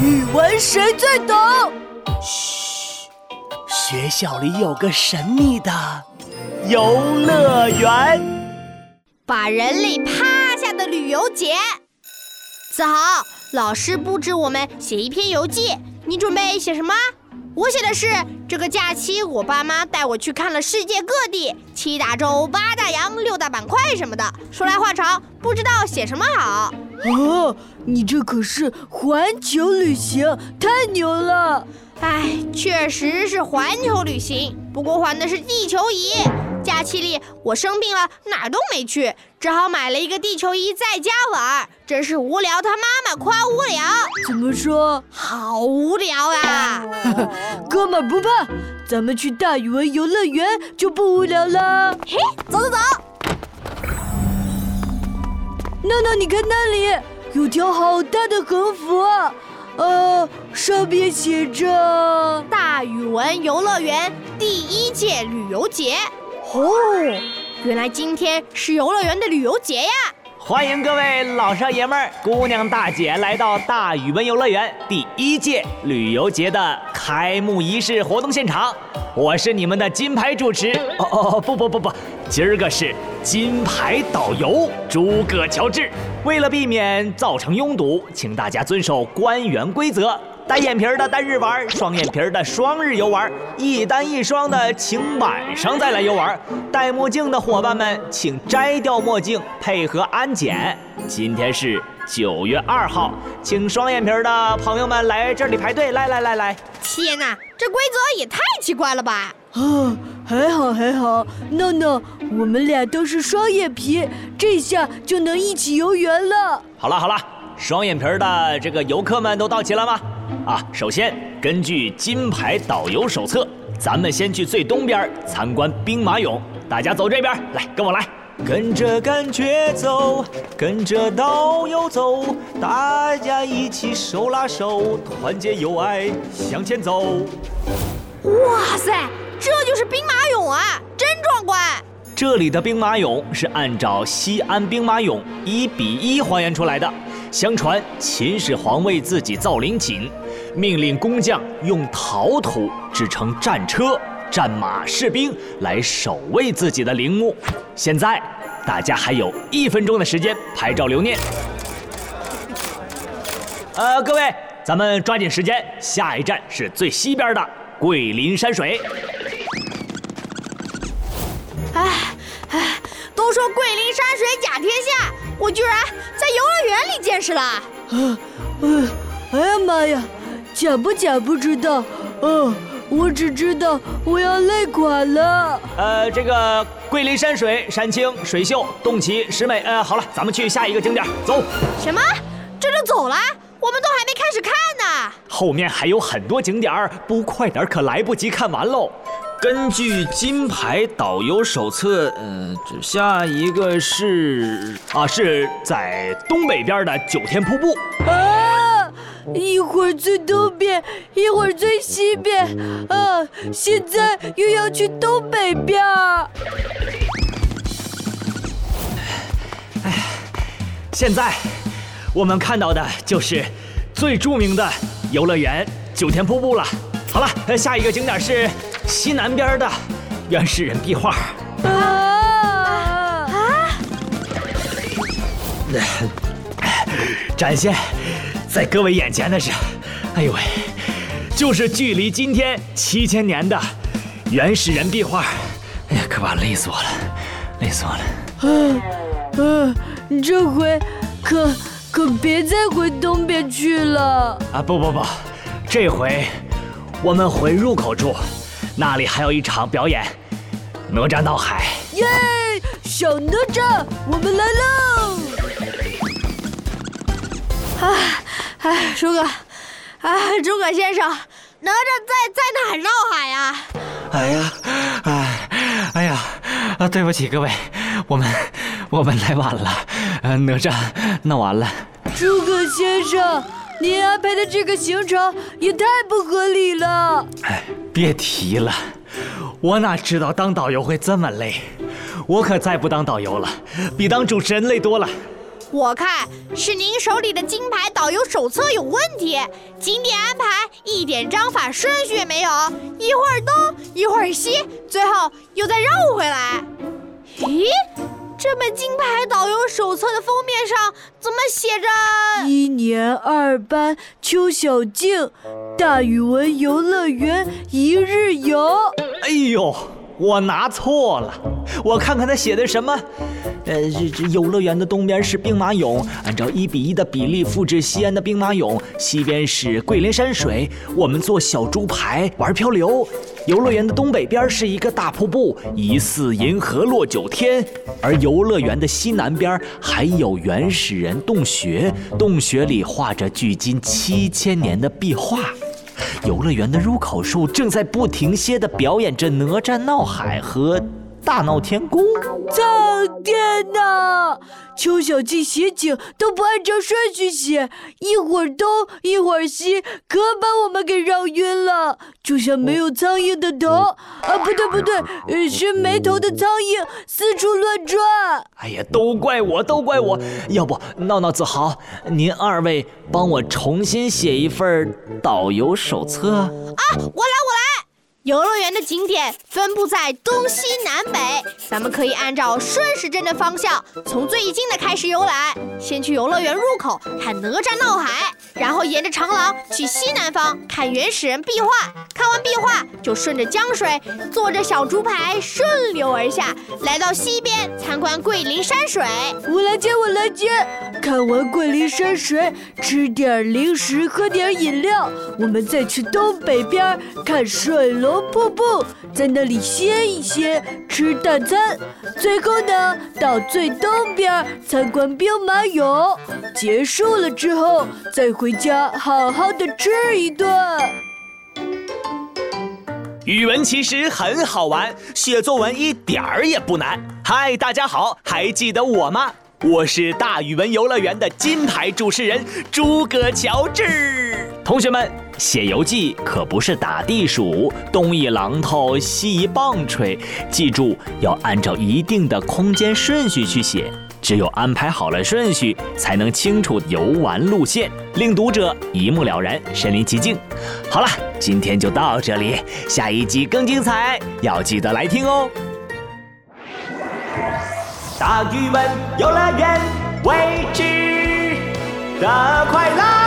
语文谁最懂？嘘，学校里有个神秘的游乐园，把人类趴下的旅游节。子豪，老师布置我们写一篇游记，你准备写什么？我写的是这个假期，我爸妈带我去看了世界各地，七大洲、八大洋、六大板块什么的。说来话长，不知道写什么好。哦，你这可是环球旅行，太牛了！哎，确实是环球旅行，不过环的是地球仪。假期里我生病了，哪儿都没去，只好买了一个地球仪在家玩，真是无聊他妈妈夸无聊。怎么说？好无聊啊！哥们不怕，咱们去大语文游乐园就不无聊了。嘿，走走走！闹闹，你看那里有条好大的横幅啊！呃，上面写着“大语文游乐园第一届旅游节”。哦，原来今天是游乐园的旅游节呀！欢迎各位老少爷们儿、姑娘大姐来到大语文游乐园第一届旅游节的开幕仪式活动现场。我是你们的金牌主持。哦哦哦，不不不不，今儿个是金牌导游诸葛乔治。为了避免造成拥堵，请大家遵守官员规则。单眼皮的单日玩，双眼皮的双日游玩，一单一双的请晚上再来游玩。戴墨镜的伙伴们，请摘掉墨镜，配合安检。今天是九月二号，请双眼皮的朋友们来这里排队。来来来来！天哪，这规则也太奇怪了吧！啊，还好还好，闹闹，我们俩都是双眼皮，这下就能一起游园了。好了好了，双眼皮的这个游客们都到齐了吗？啊，首先根据金牌导游手册，咱们先去最东边参观兵马俑。大家走这边来，跟我来，跟着感觉走，跟着导游走，大家一起手拉手，团结友爱向前走。哇塞，这就是兵马俑啊，真壮观！这里的兵马俑是按照西安兵马俑一比一还原出来的。相传秦始皇为自己造陵寝，命令工匠用陶土制成战车、战马、士兵来守卫自己的陵墓。现在大家还有一分钟的时间拍照留念。呃，各位，咱们抓紧时间，下一站是最西边的桂林山水。哎哎，都说桂林山水甲天下，我居然在游乐园里见识了。啊，嗯，哎呀妈呀，假不假不知道，嗯，我只知道我要累垮了。呃，这个桂林山水，山清水秀，洞奇石美。呃，好了，咱们去下一个景点，走。什么？这就走了？我们都还没开始看呢。后面还有很多景点，不快点可来不及看完喽。根据金牌导游手册，呃，下一个是啊，是在东北边的九天瀑布。啊，一会儿最东边，一会儿最西边，啊，现在又要去东北边。哎，现在我们看到的就是最著名的游乐园九天瀑布了。好了，下一个景点是。西南边的原始人壁画啊啊！展现在各位眼前的是，哎呦喂，就是距离今天七千年的原始人壁画。哎呀，可把累死我了，累死我了。嗯嗯，这回可可别再回东边去了啊！不不不，这回我们回入口处。那里还有一场表演，哪吒闹海。耶，小哪吒，我们来喽！哎哎，诸葛，哎，诸葛先生，哪吒在在哪儿闹海呀？哎呀，哎，哎呀，啊，对不起各位，我们我们来晚了，呃，哪吒闹完了。诸葛先生。您安排的这个行程也太不合理了！哎，别提了，我哪知道当导游会这么累，我可再不当导游了，比当主持人累多了。我看是您手里的金牌导游手册有问题，景点安排一点章法顺序也没有，一会儿东一会儿西，最后又再绕回来。咦，这本金牌导游手册的封面上怎么写着？一年二班邱小静，大语文游乐园一日游。哎呦，我拿错了，我看看他写的什么。呃，这这游乐园的东边是兵马俑，按照一比一的比例复制西安的兵马俑；西边是桂林山水，我们做小猪排玩漂流。游乐园的东北边是一个大瀑布，疑似银河落九天；而游乐园的西南边还有原始人洞穴，洞穴里画着距今七千年的壁画。游乐园的入口处正在不停歇地表演着哪吒闹海和。大闹天宫！苍天呐！邱小静写景都不按照顺序写，一会儿东一会儿西，可把我们给绕晕了，就像没有苍蝇的头啊！不对不对，是没头的苍蝇四处乱转。哎呀，都怪我，都怪我！要不闹闹子豪，您二位帮我重新写一份导游手册啊！我。游乐园的景点分布在东西南北，咱们可以按照顺时针的方向，从最近的开始游览。先去游乐园入口看哪吒闹海，然后沿着长廊去西南方看原始人壁画。看完壁画，就顺着江水，坐着小竹排顺流而下，来到西边参观桂林山水。我来接，我来接。看完桂林山水，吃点零食，喝点饮料，我们再去东北边看水龙。瀑布在那里歇一歇，吃大餐，最后呢，到最东边参观兵马俑。结束了之后，再回家好好的吃一顿。语文其实很好玩，写作文一点儿也不难。嗨，大家好，还记得我吗？我是大语文游乐园的金牌主持人诸葛乔治。同学们，写游记可不是打地鼠，东一榔头西一棒槌，记住要按照一定的空间顺序去写。只有安排好了顺序，才能清楚游玩路线，令读者一目了然，身临其境。好了，今天就到这里，下一集更精彩，要记得来听哦。大语文游乐园，未知的快乐。